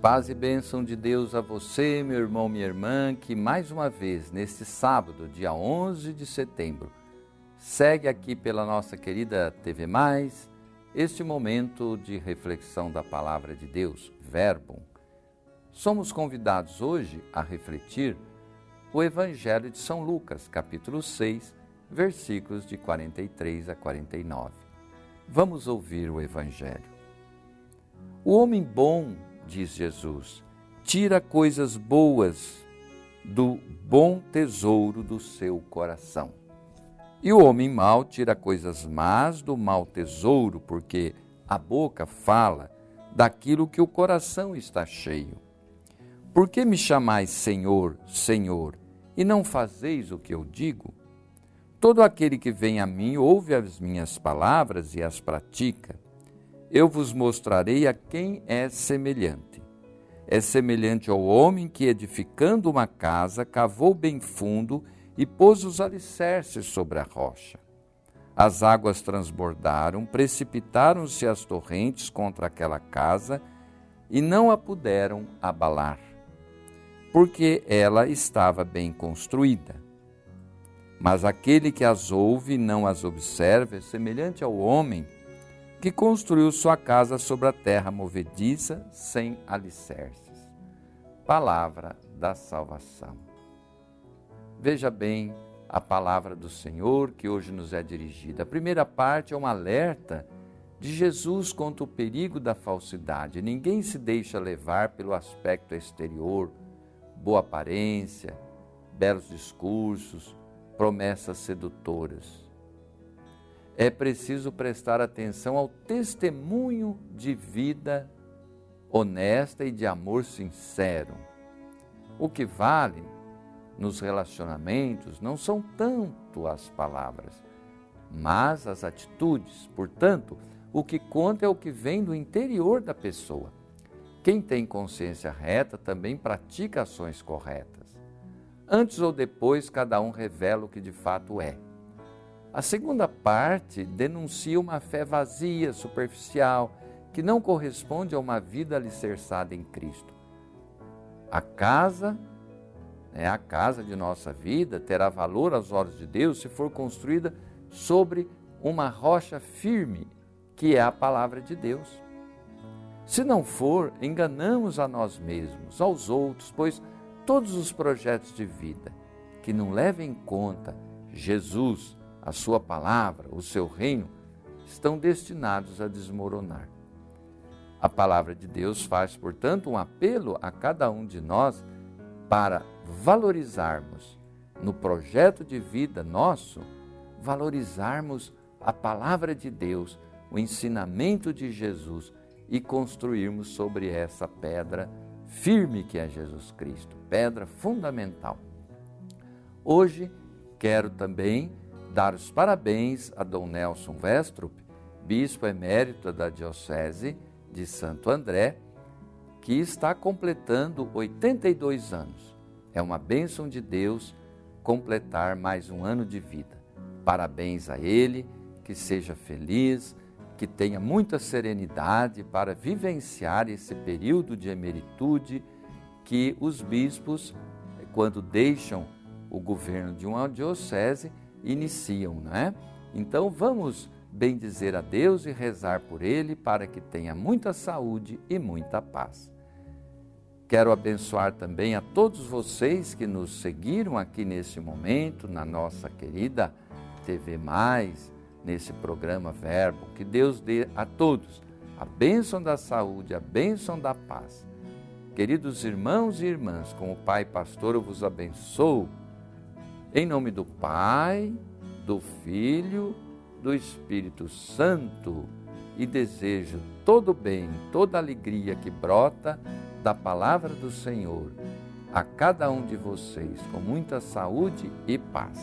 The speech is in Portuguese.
Paz e bênção de Deus a você, meu irmão, minha irmã, que mais uma vez, neste sábado, dia 11 de setembro, segue aqui pela nossa querida TV Mais este momento de reflexão da palavra de Deus, Verbo. Somos convidados hoje a refletir o Evangelho de São Lucas, capítulo 6, versículos de 43 a 49. Vamos ouvir o Evangelho. O homem bom diz Jesus, tira coisas boas do bom tesouro do seu coração. E o homem mau tira coisas más do mau tesouro, porque a boca fala daquilo que o coração está cheio. Por que me chamais Senhor, Senhor, e não fazeis o que eu digo? Todo aquele que vem a mim ouve as minhas palavras e as pratica eu vos mostrarei a quem é semelhante. É semelhante ao homem que, edificando uma casa, cavou bem fundo e pôs os alicerces sobre a rocha. As águas transbordaram, precipitaram-se as torrentes contra aquela casa e não a puderam abalar, porque ela estava bem construída. Mas aquele que as ouve e não as observa é semelhante ao homem que construiu sua casa sobre a terra movediça, sem alicerces. Palavra da salvação. Veja bem a palavra do Senhor que hoje nos é dirigida. A primeira parte é um alerta de Jesus contra o perigo da falsidade. Ninguém se deixa levar pelo aspecto exterior, boa aparência, belos discursos, promessas sedutoras é preciso prestar atenção ao testemunho de vida honesta e de amor sincero. O que vale nos relacionamentos não são tanto as palavras, mas as atitudes. Portanto, o que conta é o que vem do interior da pessoa. Quem tem consciência reta também pratica ações corretas. Antes ou depois, cada um revela o que de fato é. A segunda parte denuncia uma fé vazia, superficial, que não corresponde a uma vida alicerçada em Cristo. A casa, é a casa de nossa vida, terá valor aos olhos de Deus se for construída sobre uma rocha firme, que é a palavra de Deus. Se não for, enganamos a nós mesmos, aos outros, pois todos os projetos de vida que não levem em conta Jesus, a sua palavra, o seu reino, estão destinados a desmoronar. A palavra de Deus faz, portanto, um apelo a cada um de nós para valorizarmos no projeto de vida nosso, valorizarmos a palavra de Deus, o ensinamento de Jesus e construirmos sobre essa pedra firme que é Jesus Cristo, pedra fundamental. Hoje quero também dar os parabéns a Dom Nelson Westrup, bispo emérito da Diocese de Santo André, que está completando 82 anos. É uma bênção de Deus completar mais um ano de vida. Parabéns a ele, que seja feliz, que tenha muita serenidade para vivenciar esse período de emeritude que os bispos, quando deixam o governo de uma diocese, iniciam, não é? Então vamos bendizer a Deus e rezar por ele para que tenha muita saúde e muita paz. Quero abençoar também a todos vocês que nos seguiram aqui nesse momento, na nossa querida TV Mais, nesse programa Verbo. Que Deus dê a todos a bênção da saúde, a bênção da paz. Queridos irmãos e irmãs, como Pai Pastor, eu vos abençoo em nome do Pai, do Filho, do Espírito Santo e desejo todo bem, toda alegria que brota da palavra do Senhor a cada um de vocês com muita saúde e paz.